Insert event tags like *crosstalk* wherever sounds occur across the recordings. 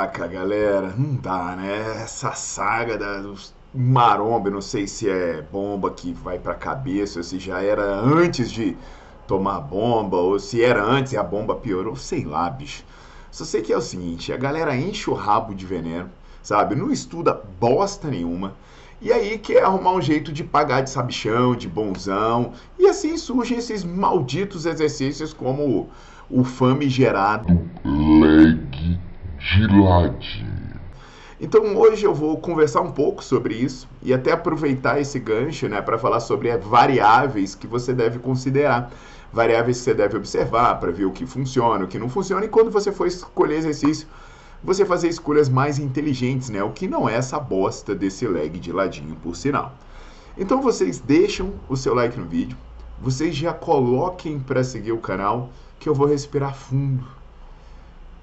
Caraca, galera, não dá, né? Essa saga da, maromba, não sei se é bomba que vai pra cabeça, se já era antes de tomar bomba, ou se era antes e a bomba piorou, sei lá, bicho. Só sei que é o seguinte, a galera enche o rabo de veneno, sabe? Não estuda bosta nenhuma. E aí quer arrumar um jeito de pagar de sabichão, de bonzão. E assim surgem esses malditos exercícios como o famigerado *laughs* ladinho. Então hoje eu vou conversar um pouco sobre isso e até aproveitar esse gancho né, para falar sobre variáveis que você deve considerar. Variáveis que você deve observar para ver o que funciona, o que não funciona, e quando você for escolher exercício, você fazer escolhas mais inteligentes, né? O que não é essa bosta desse leg de ladinho, por sinal. Então vocês deixam o seu like no vídeo, vocês já coloquem para seguir o canal, que eu vou respirar fundo,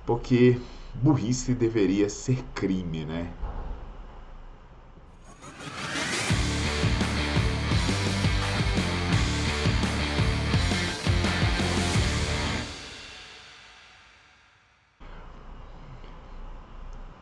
porque burrice deveria ser crime, né?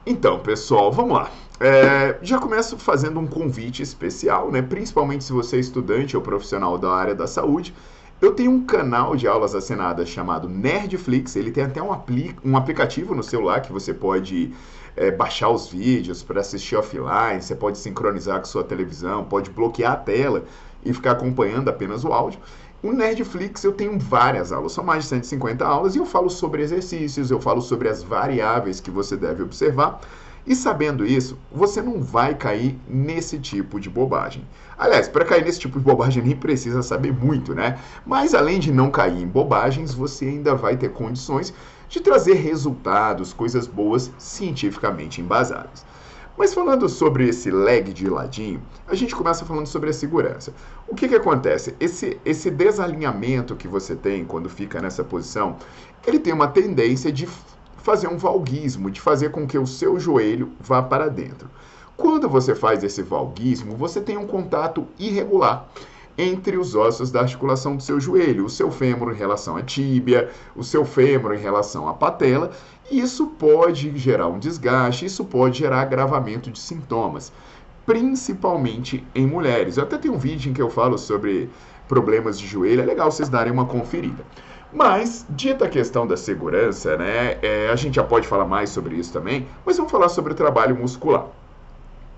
Então, pessoal, vamos lá. É, já começo fazendo um convite especial, né? Principalmente se você é estudante ou profissional da área da saúde. Eu tenho um canal de aulas assinadas chamado Nerdflix. Ele tem até um, apli um aplicativo no celular que você pode é, baixar os vídeos para assistir offline. Você pode sincronizar com sua televisão, pode bloquear a tela e ficar acompanhando apenas o áudio. O Nerdflix eu tenho várias aulas, são mais de 150 aulas, e eu falo sobre exercícios, eu falo sobre as variáveis que você deve observar. E sabendo isso, você não vai cair nesse tipo de bobagem. Aliás, para cair nesse tipo de bobagem nem precisa saber muito, né? Mas além de não cair em bobagens, você ainda vai ter condições de trazer resultados, coisas boas cientificamente embasadas. Mas falando sobre esse leg de ladinho, a gente começa falando sobre a segurança. O que, que acontece? Esse, esse desalinhamento que você tem quando fica nessa posição, ele tem uma tendência de fazer um valguismo, de fazer com que o seu joelho vá para dentro. Quando você faz esse valguismo, você tem um contato irregular entre os ossos da articulação do seu joelho, o seu fêmur em relação à tíbia, o seu fêmur em relação à patela, isso pode gerar um desgaste, isso pode gerar agravamento de sintomas, principalmente em mulheres. Eu até tenho um vídeo em que eu falo sobre problemas de joelho, é legal vocês darem uma conferida. Mas, dita a questão da segurança, né, é, a gente já pode falar mais sobre isso também, mas vamos falar sobre o trabalho muscular. O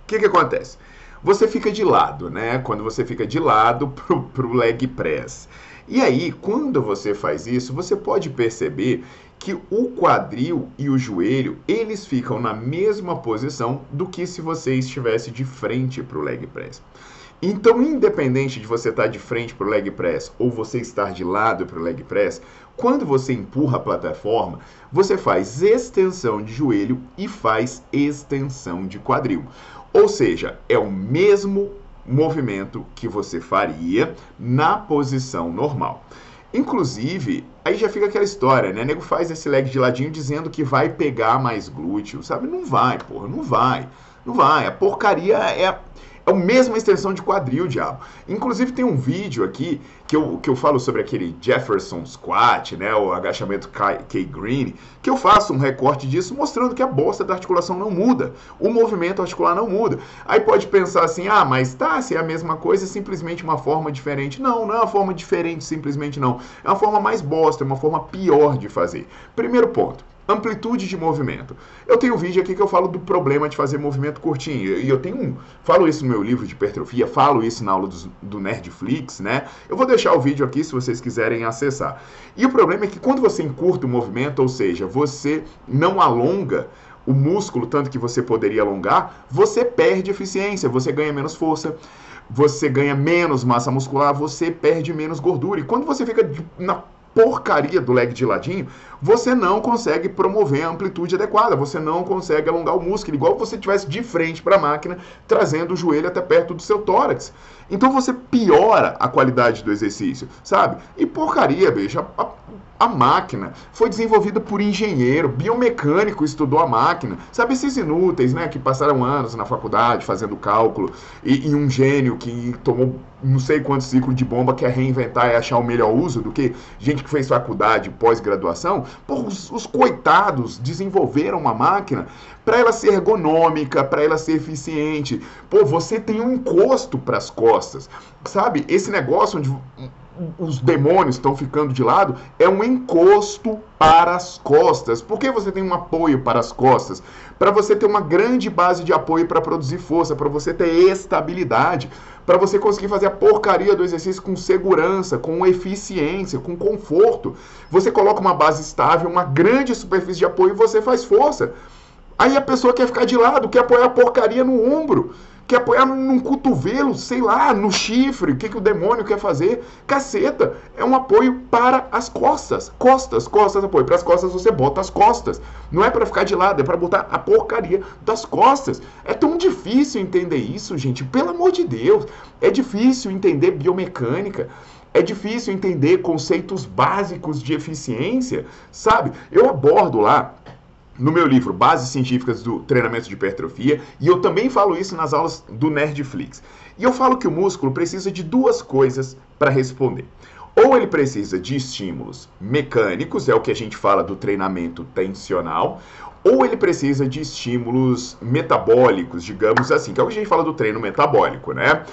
que, que acontece? você fica de lado, né? Quando você fica de lado *laughs* pro, pro leg press. E aí, quando você faz isso, você pode perceber que o quadril e o joelho, eles ficam na mesma posição do que se você estivesse de frente para o leg press. Então, independente de você estar de frente para o leg press ou você estar de lado para o leg press, quando você empurra a plataforma, você faz extensão de joelho e faz extensão de quadril. Ou seja, é o mesmo movimento que você faria na posição normal. Inclusive, aí já fica aquela história, né? O nego faz esse leg de ladinho dizendo que vai pegar mais glúteo, sabe? Não vai, porra, não vai. Não vai. A porcaria é é a mesma extensão de quadril, diabo. Inclusive tem um vídeo aqui que eu, que eu falo sobre aquele Jefferson Squat, né, o agachamento K-Green, que eu faço um recorte disso mostrando que a bosta da articulação não muda, o movimento articular não muda. Aí pode pensar assim, ah, mas tá, se é a mesma coisa, é simplesmente uma forma diferente. Não, não é uma forma diferente, simplesmente não. É uma forma mais bosta, é uma forma pior de fazer. Primeiro ponto, amplitude de movimento. Eu tenho um vídeo aqui que eu falo do problema de fazer movimento curtinho. E eu tenho um. Falo isso no meu livro de hipertrofia, falo isso na aula do, do Nerdflix, né? Eu vou deixar o vídeo aqui se vocês quiserem acessar. E o problema é que quando você encurta o movimento, ou seja, você não alonga o músculo tanto que você poderia alongar, você perde eficiência, você ganha menos força você ganha menos massa muscular, você perde menos gordura. E quando você fica na porcaria do leg de ladinho, você não consegue promover a amplitude adequada, você não consegue alongar o músculo, igual você estivesse de frente para a máquina, trazendo o joelho até perto do seu tórax. Então você piora a qualidade do exercício, sabe? E porcaria, bicho. A, máquina foi desenvolvida por engenheiro, biomecânico estudou a máquina. Sabe esses inúteis, né, que passaram anos na faculdade fazendo cálculo e, e um gênio que tomou não sei quantos ciclos de bomba quer reinventar e achar o melhor uso do que gente que fez faculdade, pós-graduação. Os, os coitados desenvolveram uma máquina para ela ser ergonômica, para ela ser eficiente. Pô, você tem um encosto para as costas, sabe? Esse negócio onde os demônios estão ficando de lado, é um encosto para as costas. Por que você tem um apoio para as costas? Para você ter uma grande base de apoio para produzir força, para você ter estabilidade, para você conseguir fazer a porcaria do exercício com segurança, com eficiência, com conforto. Você coloca uma base estável, uma grande superfície de apoio e você faz força. Aí a pessoa quer ficar de lado, quer apoiar a porcaria no ombro quer apoiar num cotovelo, sei lá, no chifre, o que, que o demônio quer fazer? Caceta, é um apoio para as costas. Costas, costas, apoio. Para as costas você bota as costas. Não é para ficar de lado, é para botar a porcaria das costas. É tão difícil entender isso, gente. Pelo amor de Deus. É difícil entender biomecânica. É difícil entender conceitos básicos de eficiência, sabe? Eu abordo lá no meu livro Bases Científicas do Treinamento de Hipertrofia, e eu também falo isso nas aulas do Nerdflix. E eu falo que o músculo precisa de duas coisas para responder. Ou ele precisa de estímulos mecânicos, é o que a gente fala do treinamento tensional, ou ele precisa de estímulos metabólicos, digamos assim, que é o que a gente fala do treino metabólico, né?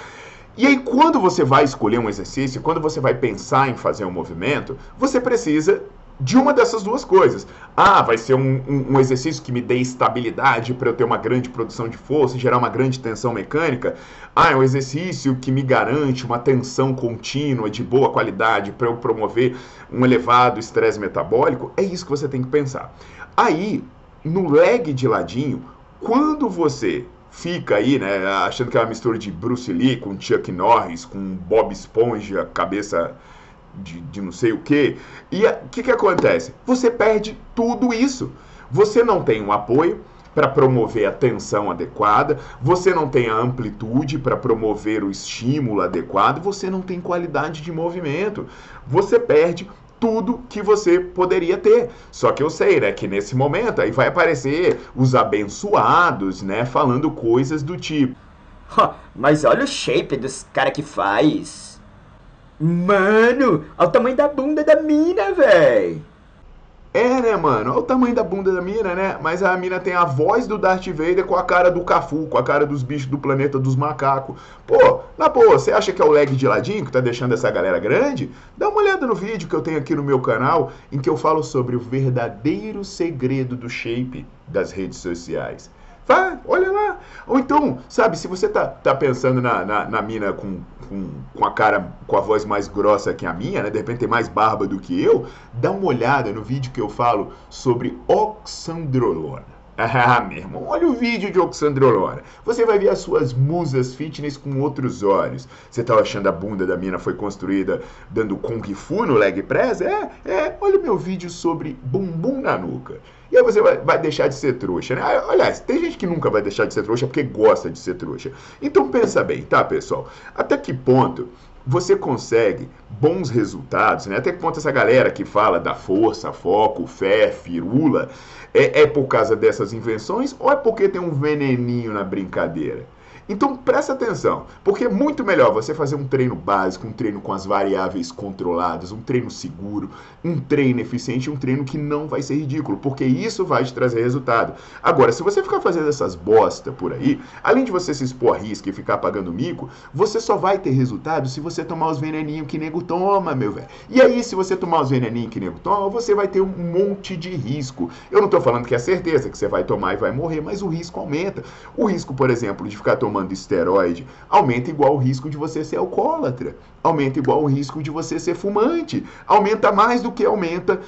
E aí, quando você vai escolher um exercício, quando você vai pensar em fazer um movimento, você precisa de uma dessas duas coisas. Ah, vai ser um, um, um exercício que me dê estabilidade para eu ter uma grande produção de força e gerar uma grande tensão mecânica. Ah, é um exercício que me garante uma tensão contínua de boa qualidade para eu promover um elevado estresse metabólico. É isso que você tem que pensar. Aí, no leg de ladinho, quando você fica aí, né, achando que é uma mistura de Bruce Lee com Chuck Norris, com Bob Esponja, cabeça de, de não sei o quê. E o que, que acontece? Você perde tudo isso. Você não tem um apoio para promover a tensão adequada, você não tem a amplitude para promover o estímulo adequado, você não tem qualidade de movimento. Você perde tudo que você poderia ter. Só que eu sei, né, que nesse momento aí vai aparecer os abençoados, né, falando coisas do tipo. Mas olha o shape dos cara que faz. Mano, olha o tamanho da bunda da mina, véi. É, né, mano? Olha o tamanho da bunda da mina, né? Mas a mina tem a voz do Darth Vader com a cara do Cafu, com a cara dos bichos do planeta dos macacos. Pô, na boa, você acha que é o leg de ladinho que tá deixando essa galera grande? Dá uma olhada no vídeo que eu tenho aqui no meu canal, em que eu falo sobre o verdadeiro segredo do shape das redes sociais. Vai, olha lá. Ou então, sabe, se você tá, tá pensando na, na, na mina com, com, com, a cara, com a voz mais grossa que a minha, né? De repente tem mais barba do que eu, dá uma olhada no vídeo que eu falo sobre oxandrolona. *laughs* Ah, meu irmão, olha o vídeo de Oxandrolona. Você vai ver as suas musas fitness com outros olhos. Você tá achando a bunda da mina foi construída dando Kung Fu no leg press? É, é. Olha o meu vídeo sobre bumbum na nuca. E aí você vai, vai deixar de ser trouxa, né? Aliás, tem gente que nunca vai deixar de ser trouxa porque gosta de ser trouxa. Então pensa bem, tá, pessoal? Até que ponto você consegue bons resultados, né? Até que ponto essa galera que fala da força, foco, fé, firula, é, é por causa dessas invenções ou é porque tem um veneninho na brincadeira? Então presta atenção, porque é muito melhor você fazer um treino básico, um treino com as variáveis controladas, um treino seguro, um treino eficiente, um treino que não vai ser ridículo, porque isso vai te trazer resultado. Agora, se você ficar fazendo essas bosta por aí, além de você se expor a risco e ficar pagando mico, você só vai ter resultado se você tomar os veneninhos que nego toma, meu velho. E aí, se você tomar os veneninhos que nego toma, você vai ter um monte de risco. Eu não tô falando que é certeza que você vai tomar e vai morrer, mas o risco aumenta. O risco, por exemplo, de ficar tomando esteroide aumenta igual o risco de você ser alcoólatra, aumenta igual o risco de você ser fumante, aumenta mais do que aumenta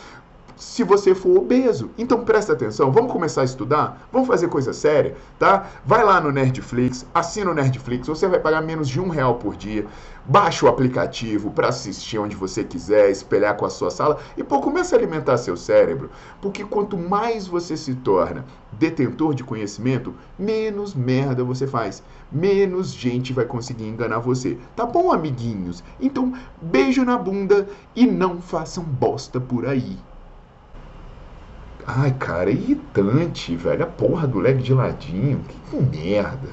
se você for obeso. Então presta atenção, vamos começar a estudar, vamos fazer coisa séria, tá? Vai lá no Nerdflix, assina o Nerdflix, você vai pagar menos de um real por dia. Baixa o aplicativo para assistir onde você quiser, espelhar com a sua sala e pô, comece a alimentar seu cérebro, porque quanto mais você se torna detentor de conhecimento, menos merda você faz, menos gente vai conseguir enganar você. Tá bom, amiguinhos? Então, beijo na bunda e não façam bosta por aí. Ai, cara, é irritante, velho. A porra do leg de ladinho. Que merda.